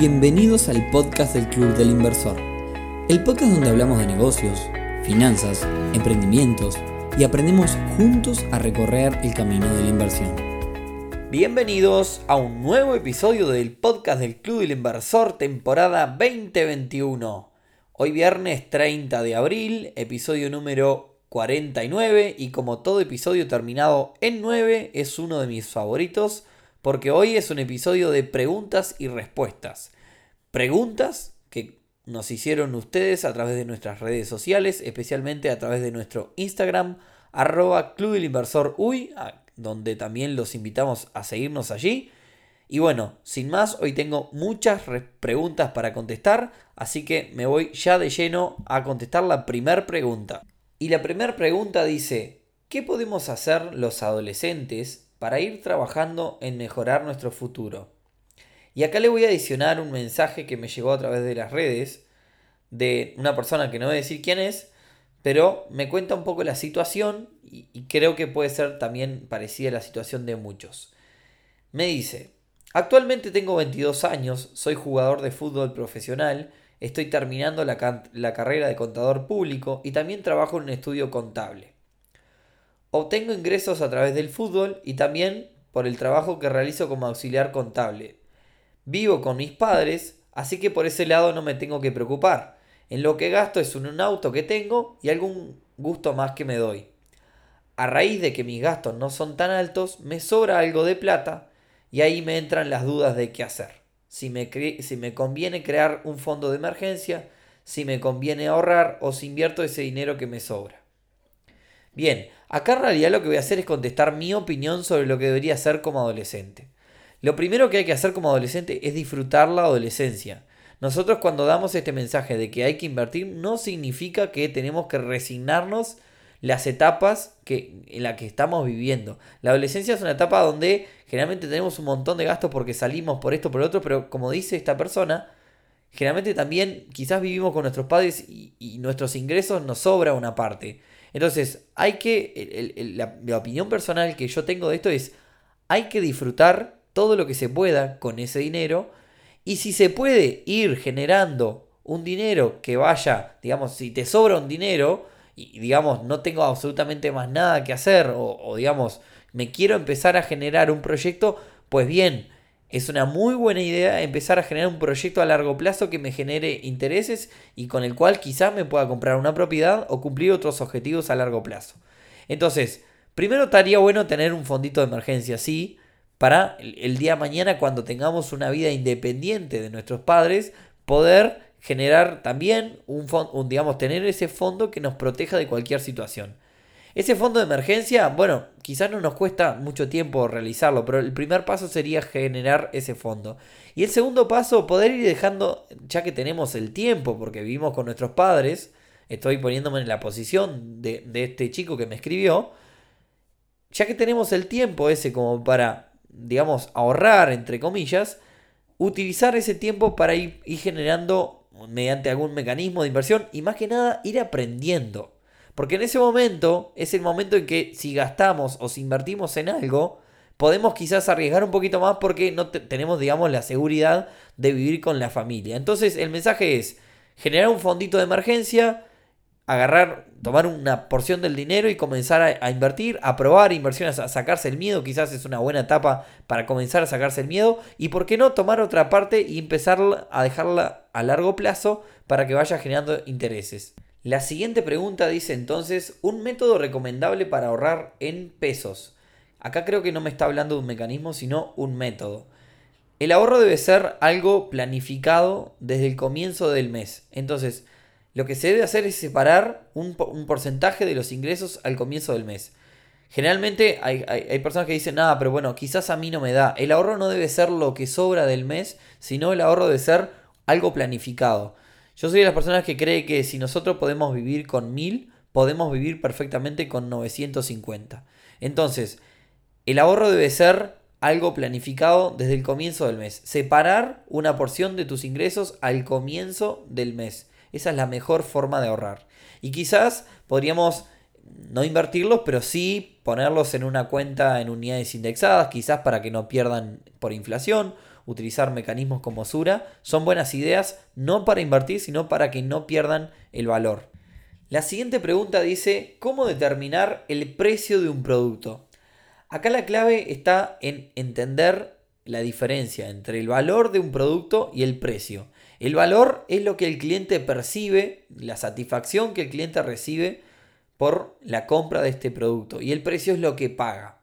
Bienvenidos al podcast del Club del Inversor, el podcast donde hablamos de negocios, finanzas, emprendimientos y aprendemos juntos a recorrer el camino de la inversión. Bienvenidos a un nuevo episodio del podcast del Club del Inversor temporada 2021. Hoy viernes 30 de abril, episodio número 49 y como todo episodio terminado en 9 es uno de mis favoritos porque hoy es un episodio de preguntas y respuestas. Preguntas que nos hicieron ustedes a través de nuestras redes sociales, especialmente a través de nuestro Instagram, arroba Club del Inversor Uy, donde también los invitamos a seguirnos allí. Y bueno, sin más, hoy tengo muchas preguntas para contestar, así que me voy ya de lleno a contestar la primera pregunta. Y la primera pregunta dice, ¿qué podemos hacer los adolescentes para ir trabajando en mejorar nuestro futuro. Y acá le voy a adicionar un mensaje que me llegó a través de las redes de una persona que no voy a decir quién es, pero me cuenta un poco la situación y, creo que puede ser también parecida a la situación de muchos. Me dice, actualmente tengo 22 años, soy jugador de fútbol profesional, estoy terminando la, la carrera de contador público y también trabajo en un estudio contable. Obtengo ingresos a través del fútbol y también por el trabajo que realizo como auxiliar contable. Vivo con mis padres, así que por ese lado no me tengo que preocupar. En lo que gasto es un auto que tengo y algún gusto más que me doy. A raíz de que mis gastos no son tan altos, me sobra algo de plata y ahí me entran las dudas de qué hacer. Si me, si me conviene crear un fondo de emergencia, si me conviene ahorrar o si invierto ese dinero que me sobra. Bien, acá en realidad lo que voy a hacer es contestar mi opinión sobre lo que debería hacer como adolescente. Lo primero que hay que hacer como adolescente es disfrutar la adolescencia. Nosotros cuando damos este mensaje de que hay que invertir no significa que tenemos que resignarnos las etapas que, en las que estamos viviendo. La adolescencia es una etapa donde generalmente tenemos un montón de gastos porque salimos por esto, por otro, pero como dice esta persona, generalmente también quizás vivimos con nuestros padres y, y nuestros ingresos nos sobra una parte. Entonces, hay que, la, opinión personal que yo tengo de esto es, hay que disfrutar todo lo que se pueda con ese dinero y si se puede ir generando un dinero que vaya, digamos, si te sobra un dinero y digamos no tengo absolutamente más nada que hacer o digamos me quiero empezar a generar un proyecto, pues bien, es una muy buena idea empezar a generar un proyecto a largo plazo que me genere intereses y con el cual quizás me pueda comprar una propiedad o cumplir otros objetivos a largo plazo. Entonces, primero estaría bueno tener un fondito de emergencia, sí, para el día de mañana cuando tengamos una vida independiente de nuestros padres, poder generar también un, un digamos, tener ese fondo que nos proteja de cualquier situación. Ese fondo de emergencia, bueno, quizás no nos cuesta mucho tiempo realizarlo, pero el primer paso sería generar ese fondo. Y el segundo paso, poder ir dejando, ya que tenemos el tiempo, porque vivimos con nuestros padres, estoy poniéndome en la posición de, este chico que me escribió, ya que tenemos el tiempo ese como para, digamos, ahorrar, entre comillas, utilizar ese tiempo para ir generando mediante algún mecanismo de inversión y más que nada ir aprendiendo. Porque en ese momento es el momento en que si gastamos o si invertimos en algo, podemos quizás arriesgar un poquito más porque no tenemos, digamos, la seguridad de vivir con la familia. Entonces el mensaje es generar un fondito de emergencia, agarrar, tomar una porción del dinero y comenzar a, invertir, a probar inversiones, a sacarse el miedo, quizás es una buena etapa para comenzar a sacarse el miedo y por qué no tomar otra parte y empezar a dejarla a largo plazo para que vaya generando intereses. La siguiente pregunta dice entonces, un método recomendable para ahorrar en pesos. Acá creo que no me está hablando de un mecanismo, sino un método. El ahorro debe ser algo planificado desde el comienzo del mes. Entonces, lo que se debe hacer es separar un, porcentaje de los ingresos al comienzo del mes. Generalmente hay, hay, personas que dicen, nada, pero bueno, quizás a mí no me da. El ahorro no debe ser lo que sobra del mes, sino el ahorro debe ser algo planificado. Yo soy de las personas que cree que si nosotros podemos vivir con 1000, podemos vivir perfectamente con 950. Entonces, el ahorro debe ser algo planificado desde el comienzo del mes. Separar una porción de tus ingresos al comienzo del mes. Esa es la mejor forma de ahorrar. Y quizás podríamos no invertirlos, pero sí ponerlos en una cuenta en unidades indexadas, quizás para que no pierdan por inflación, utilizar mecanismos como Sura, son buenas ideas no para invertir, sino para que no pierdan el valor. La siguiente pregunta dice, ¿cómo determinar el precio de un producto? Acá la clave está en entender la diferencia entre el valor de un producto y el precio. El valor es lo que el cliente percibe, la satisfacción que el cliente recibe por la compra de este producto y el precio es lo que paga.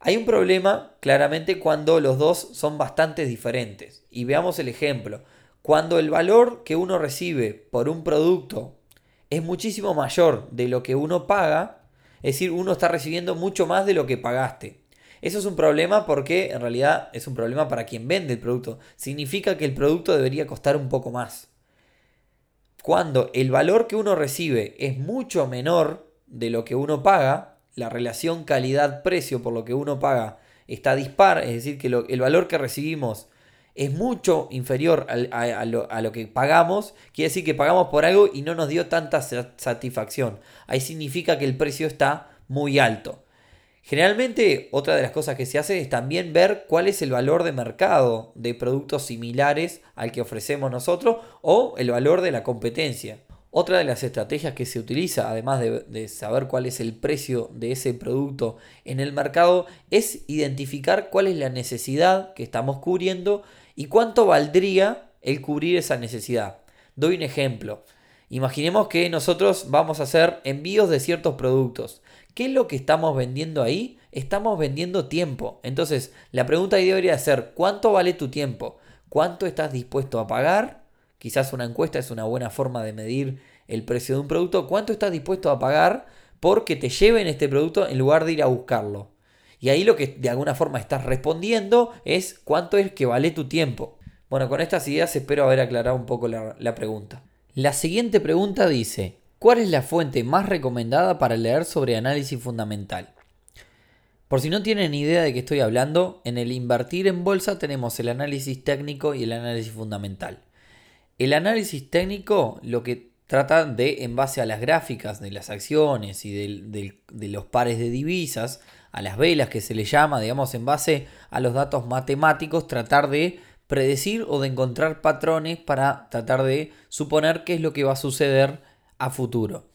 Hay un problema claramente cuando los dos son bastante diferentes. Y veamos el ejemplo. Cuando el valor que uno recibe por un producto es muchísimo mayor de lo que uno paga, es decir, uno está recibiendo mucho más de lo que pagaste. Eso es un problema porque en realidad es un problema para quien vende el producto. Significa que el producto debería costar un poco más. Cuando el valor que uno recibe es mucho menor de lo que uno paga, la relación calidad-precio por lo que uno paga está dispar, es decir, que el valor que recibimos es mucho inferior a, lo, a, lo, que pagamos, quiere decir que pagamos por algo y no nos dio tanta satisfacción. Ahí significa que el precio está muy alto. Generalmente otra de las cosas que se hace es también ver cuál es el valor de mercado de productos similares al que ofrecemos nosotros o el valor de la competencia. Otra de las estrategias que se utiliza, además de, saber cuál es el precio de ese producto en el mercado, es identificar cuál es la necesidad que estamos cubriendo y cuánto valdría el cubrir esa necesidad. Doy un ejemplo. Imaginemos que nosotros vamos a hacer envíos de ciertos productos. ¿Qué es lo que estamos vendiendo ahí? Estamos vendiendo tiempo. Entonces, la pregunta ahí debería ser, ¿cuánto vale tu tiempo? ¿Cuánto estás dispuesto a pagar? Quizás una encuesta es una buena forma de medir el precio de un producto. ¿Cuánto estás dispuesto a pagar porque te lleven este producto en lugar de ir a buscarlo? Y ahí lo que de alguna forma estás respondiendo es cuánto es que vale tu tiempo. Bueno, con estas ideas espero haber aclarado un poco la, la pregunta. La siguiente pregunta dice, ¿cuál es la fuente más recomendada para leer sobre análisis fundamental? Por si no tienen idea de qué estoy hablando, en el invertir en bolsa tenemos el análisis técnico y el análisis fundamental. El análisis técnico lo que trata de, en base a las gráficas de las acciones y de, los pares de divisas, a las velas que se le llama, digamos, en base a los datos matemáticos, tratar de predecir o de encontrar patrones para tratar de suponer qué es lo que va a suceder a futuro.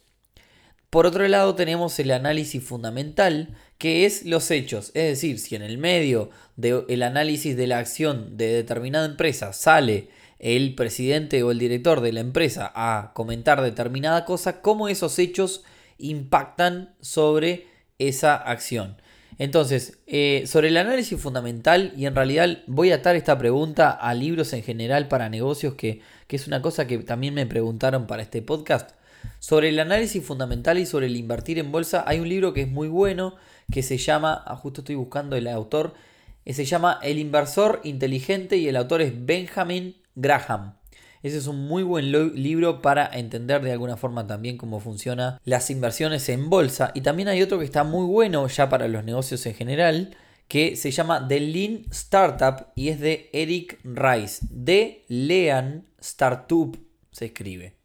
Por otro lado tenemos el análisis fundamental, que es los hechos, es decir, si en el medio del análisis de la acción de determinada empresa sale el presidente o el director de la empresa a comentar determinada cosa, cómo esos hechos impactan sobre esa acción. Entonces, eh, sobre el análisis fundamental, y en realidad voy a atar esta pregunta a libros en general para negocios, que, que es una cosa que también me preguntaron para este podcast. Sobre el análisis fundamental y sobre el invertir en bolsa, hay un libro que es muy bueno, que se llama, ah, justo estoy buscando el autor, eh, se llama El inversor inteligente y el autor es Benjamin Graham. Ese es un muy buen libro para entender de alguna forma también cómo funcionan las inversiones en bolsa. Y también hay otro que está muy bueno ya para los negocios en general, que se llama The Lean Startup y es de Eric Rice. De Lean Startup se escribe.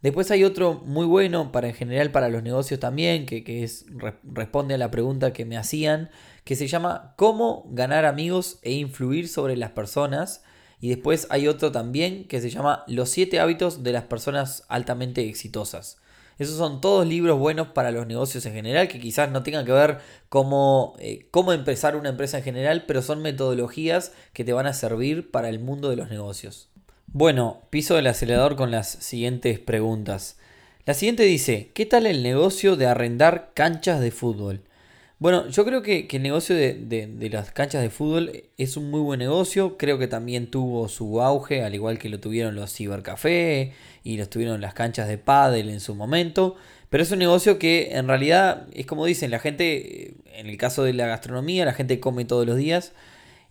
Después hay otro muy bueno para en general para los negocios también, que, es, responde a la pregunta que me hacían, que se llama Cómo ganar amigos e influir sobre las personas y después hay otro también que se llama Los siete hábitos de las personas altamente exitosas. Esos son todos libros buenos para los negocios en general, que quizás no tengan que ver cómo, eh, cómo empezar una empresa en general, pero son metodologías que te van a servir para el mundo de los negocios. Bueno, piso el acelerador con las siguientes preguntas. La siguiente dice, ¿qué tal el negocio de arrendar canchas de fútbol? Bueno, yo creo que, el negocio de, las canchas de fútbol es un muy buen negocio. Creo que también tuvo su auge, al igual que lo tuvieron los cibercafé y lo tuvieron las canchas de pádel en su momento. Pero es un negocio que en realidad es como dicen, la gente, en el caso de la gastronomía, la gente come todos los días.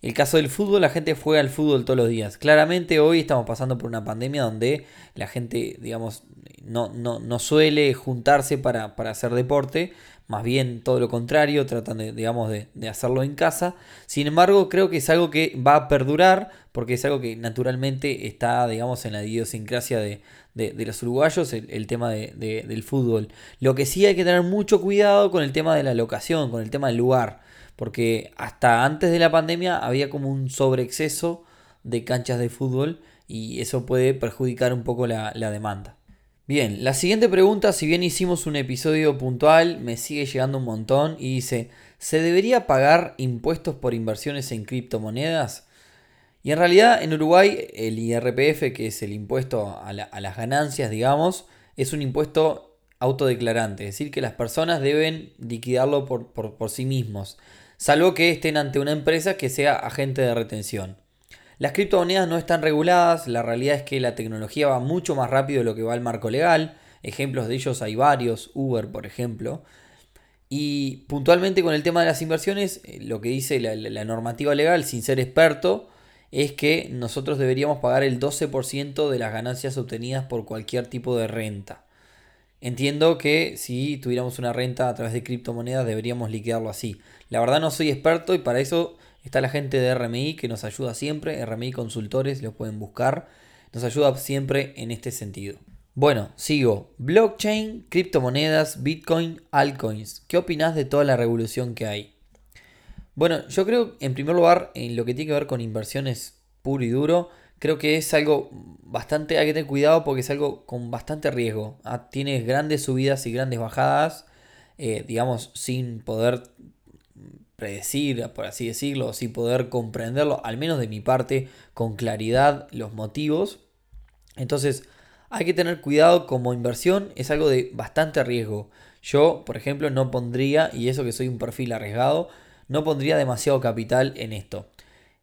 El caso del fútbol, la gente juega al fútbol todos los días. Claramente hoy estamos pasando por una pandemia donde la gente, digamos, no, no, no suele juntarse para, para hacer deporte más bien todo lo contrario, tratan de, digamos, de, hacerlo en casa. Sin embargo, creo que es algo que va a perdurar, porque es algo que naturalmente está, digamos, en la idiosincrasia de, los uruguayos, el, tema del fútbol. Lo que sí hay que tener mucho cuidado con el tema de la locación, con el tema del lugar, porque hasta antes de la pandemia había como un sobreexceso de canchas de fútbol y eso puede perjudicar un poco la demanda. Bien, la siguiente pregunta, si bien hicimos un episodio puntual, me sigue llegando un montón y dice, ¿se debería pagar impuestos por inversiones en criptomonedas? Y en realidad en Uruguay el IRPF, que es el impuesto a, las ganancias, digamos, es un impuesto autodeclarante, es decir, que las personas deben liquidarlo por, por sí mismos, salvo que estén ante una empresa que sea agente de retención. Las criptomonedas no están reguladas, la realidad es que la tecnología va mucho más rápido de lo que va el marco legal. Ejemplos de ellos hay varios, Uber por ejemplo. Y puntualmente con el tema de las inversiones, eh, lo que dice la, normativa legal, sin ser experto, es que nosotros deberíamos pagar el 12% de las ganancias obtenidas por cualquier tipo de renta. Entiendo que si tuviéramos una renta a través de criptomonedas deberíamos liquidarlo así. La verdad no soy experto y para eso Está la gente de RMI que nos ayuda siempre, RMI Consultores, los pueden buscar. Nos ayuda siempre en este sentido. Bueno, sigo. Blockchain, criptomonedas, Bitcoin, altcoins. ¿Qué opinas de toda la revolución que hay? Bueno, yo creo, en primer lugar, en lo que tiene que ver con inversiones puro y duro, creo que es algo bastante, hay que tener cuidado porque es algo con bastante riesgo. Ah, tienes grandes subidas y grandes bajadas, eh, digamos, sin poder predecir, por así decirlo, sin poder comprenderlo, al menos de mi parte, con claridad los motivos. Entonces, hay que tener cuidado como inversión, es algo de bastante riesgo. Yo, por ejemplo, no pondría, y eso que soy un perfil arriesgado, no pondría demasiado capital en esto.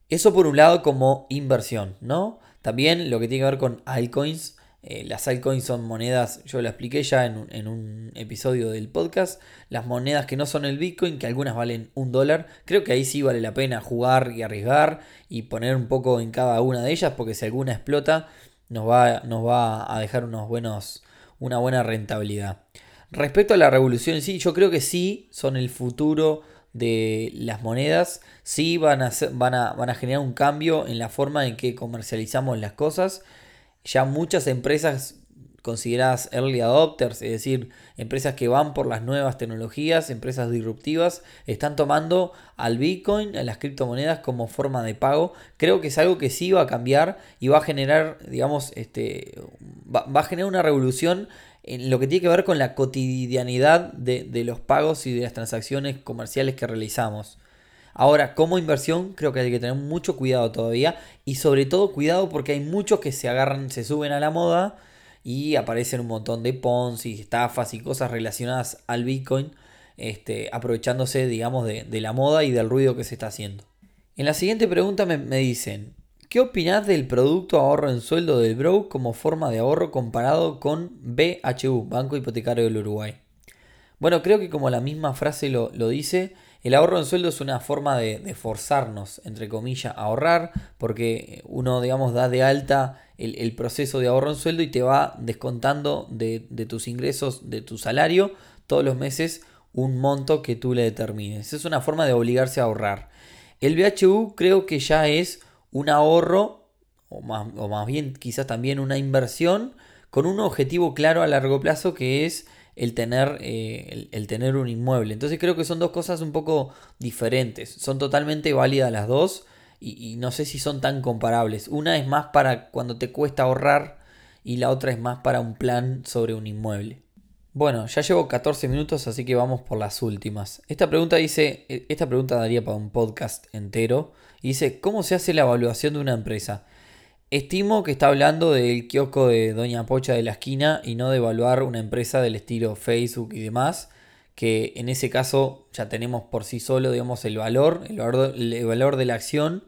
Eso por un lado como inversión, ¿no? También lo que tiene que ver con altcoins, eh, las altcoins son monedas, yo lo expliqué ya en un, episodio del podcast, las monedas que no son el Bitcoin, que algunas valen un dólar, creo que ahí sí vale la pena jugar y arriesgar y poner un poco en cada una de ellas, porque si alguna explota nos va, nos va a dejar unos buenos, una buena rentabilidad. Respecto a la revolución sí, yo creo que sí son el futuro de las monedas, sí van a, van a, van a generar un cambio en la forma en que comercializamos las cosas ya muchas empresas consideradas early adopters, es decir, empresas que van por las nuevas tecnologías, empresas disruptivas, están tomando al Bitcoin, a las criptomonedas como forma de pago. Creo que es algo que sí va a cambiar y va a generar, digamos, este, va, a generar una revolución en lo que tiene que ver con la cotidianidad de, de los pagos y de las transacciones comerciales que realizamos. Ahora, como inversión, creo que hay que tener mucho cuidado todavía. Y sobre todo cuidado porque hay muchos que se agarran, se suben a la moda y aparecen un montón de Ponzi, estafas y cosas relacionadas al Bitcoin, este, aprovechándose, digamos, de, la moda y del ruido que se está haciendo. En la siguiente pregunta me, dicen, ¿qué opinás del producto ahorro en sueldo del Bro como forma de ahorro comparado con BHU, Banco Hipotecario del Uruguay? Bueno, creo que como la misma frase lo, lo dice, el ahorro en sueldo es una forma de, forzarnos, entre comillas, a ahorrar, porque uno, digamos, da de alta el, proceso de ahorro en sueldo y te va descontando de, tus ingresos, de tu salario, todos los meses un monto que tú le determines. Es una forma de obligarse a ahorrar. El BHU creo que ya es un ahorro, o más, o más bien quizás también una inversión, con un objetivo claro a largo plazo que es el tener, eh, el, tener un inmueble. Entonces creo que son dos cosas un poco diferentes. Son totalmente válidas las dos y, no sé si son tan comparables. Una es más para cuando te cuesta ahorrar y la otra es más para un plan sobre un inmueble. Bueno, ya llevo 14 minutos, así que vamos por las últimas. Esta pregunta dice, e, esta pregunta daría para un podcast entero. Y dice, ¿cómo se hace la evaluación de una empresa? Estimo que está hablando del kiosco de Doña Pocha de la esquina y no de evaluar una empresa del estilo Facebook y demás, que en ese caso ya tenemos por sí solo, digamos, el valor, el valor, de la acción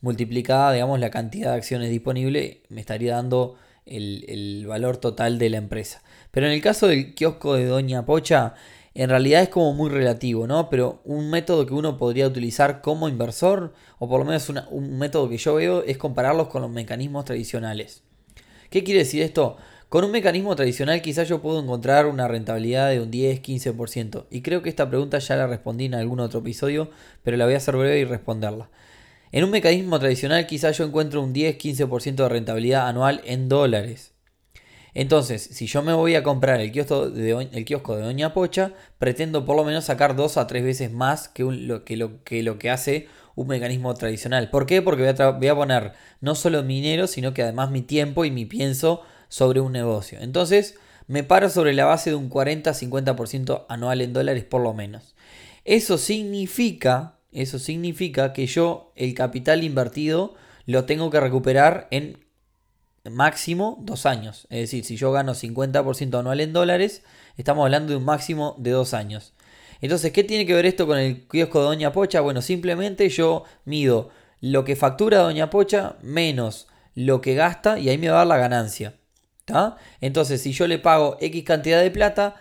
multiplicada, digamos, la cantidad de acciones disponibles, me estaría dando el valor total de la empresa. Pero en el caso del kiosco de Doña Pocha, en realidad es como muy relativo, ¿no? Pero un método que uno podría utilizar como inversor, o por lo menos un método que yo veo, es compararlos con los mecanismos tradicionales. ¿Qué quiere decir esto? Con un mecanismo tradicional quizás yo puedo encontrar una rentabilidad de un 10-15%. Y creo que esta pregunta ya la respondí en algún otro episodio, pero la voy a hacer breve y responderla. En un mecanismo tradicional quizás yo encuentro un 10-15% de rentabilidad anual en dólares. Entonces, si yo me voy a comprar el kiosco, de, Doña Pocha, pretendo por lo menos sacar dos a tres veces más que, lo, que, hace un mecanismo tradicional. ¿Por qué? Porque voy a, voy a poner no solo mi dinero, sino que además mi tiempo y mi pienso sobre un negocio. Entonces, me paro sobre la base de un 40-50% anual en dólares por lo menos. Eso significa, eso significa que yo el capital invertido lo tengo que recuperar en máximo dos años. Es decir, si yo gano 50% anual en dólares, estamos hablando de un máximo de dos años. Entonces, ¿qué tiene que ver esto con el kiosco de Doña Pocha? Bueno, simplemente yo mido lo que factura Doña Pocha menos lo que gasta y ahí me va a dar la ganancia. Entonces, si yo le pago X cantidad de plata,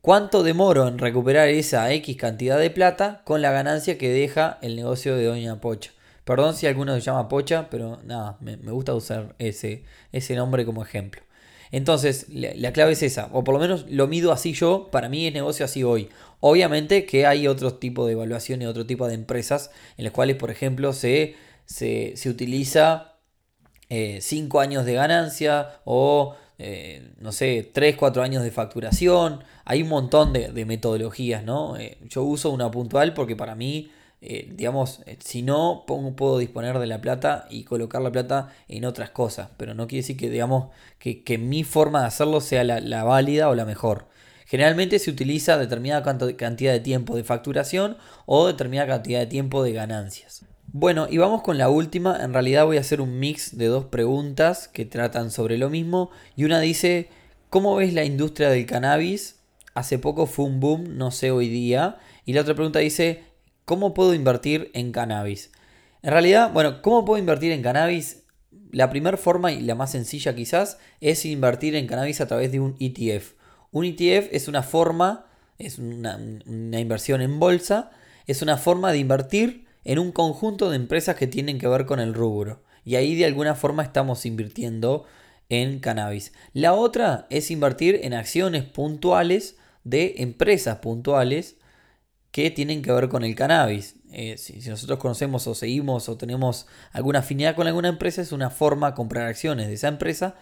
¿cuánto demoro en recuperar esa X cantidad de plata con la ganancia que deja el negocio de Doña Pocha? Perdón si alguno se llama Pocha, pero nada, me, gusta usar ese, ese nombre como ejemplo. Entonces, la, clave es esa, o por lo menos lo mido así yo, para mí es negocio así hoy. Obviamente que hay otro tipo de evaluación y otro tipo de empresas en las cuales, por ejemplo, se, se, utiliza 5 eh, años de ganancia o, eh, no sé, 3, 4 años de facturación. Hay un montón de, metodologías, ¿no? Eh, yo uso una puntual porque para mí eh, digamos, eh, si no, puedo disponer de la plata y colocar la plata en otras cosas, pero no quiere decir que, digamos, que, mi forma de hacerlo sea la, válida o la mejor. Generalmente se utiliza determinada cantidad de tiempo de facturación o determinada cantidad de tiempo de ganancias. Bueno, y vamos con la última. En realidad voy a hacer un mix de dos preguntas que tratan sobre lo mismo. Y una dice, ¿cómo ves la industria del cannabis? Hace poco fue un boom, no sé hoy día. Y la otra pregunta dice, ¿Cómo puedo invertir en cannabis? En realidad, bueno, ¿cómo puedo invertir en cannabis? La primera forma y la más sencilla quizás es invertir en cannabis a través de un ETF. Un ETF es una forma, es una, inversión en bolsa, es una forma de invertir en un conjunto de empresas que tienen que ver con el rubro. Y ahí de alguna forma estamos invirtiendo en cannabis. La otra es invertir en acciones puntuales de empresas puntuales que tienen que ver con el cannabis. Eh, si, nosotros conocemos o seguimos o tenemos alguna afinidad con alguna empresa, es una forma de comprar acciones de esa empresa.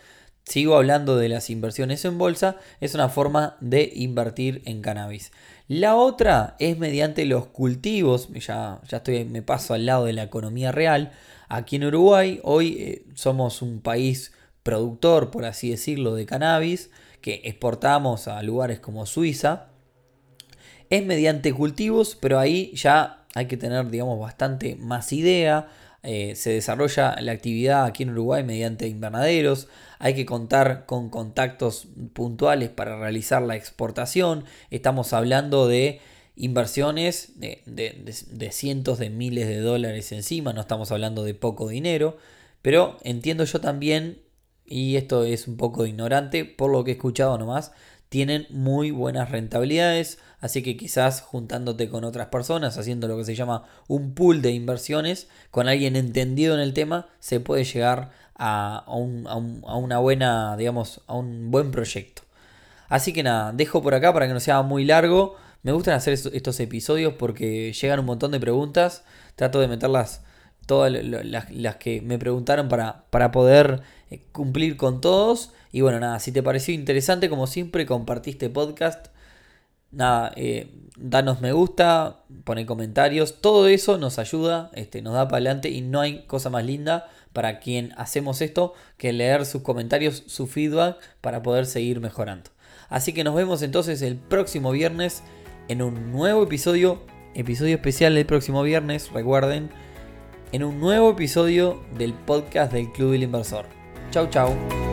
Sigo hablando de las inversiones en bolsa, es una forma de invertir en cannabis. La otra es mediante los cultivos, ya, ya estoy, me paso al lado de la economía real. Aquí en Uruguay, hoy eh, somos un país productor, por así decirlo, de cannabis, que exportamos a lugares como Suiza es mediante cultivos, pero ahí ya hay que tener, digamos, bastante más idea. Eh, se desarrolla la actividad aquí en Uruguay mediante invernaderos. Hay que contar con contactos puntuales para realizar la exportación. Estamos hablando de inversiones de, de, cientos de miles de dólares encima. No estamos hablando de poco dinero. Pero entiendo yo también, y esto es un poco ignorante por lo que he escuchado nomás, tienen muy buenas rentabilidades, así que quizás juntándote con otras personas, haciendo lo que se llama un pool de inversiones, con alguien entendido en el tema, se puede llegar a, una buena, digamos, a un buen proyecto. Así que nada, dejo por acá para que no sea muy largo. Me gustan hacer estos episodios porque llegan un montón de preguntas. Trato de meterlas todas las, que me preguntaron para, para poder eh, cumplir con todos. Y bueno, nada, si te pareció interesante, como siempre, compartiste podcast. Nada, eh, danos me gusta, pone comentarios, todo eso nos ayuda, este, nos da para adelante y no hay cosa más linda para quien hacemos esto que leer sus comentarios, su feedback para poder seguir mejorando. Así que nos vemos entonces el próximo viernes en un nuevo episodio, episodio especial el próximo viernes, recuerden, en un nuevo episodio del podcast del Club del Inversor. Chau, chau.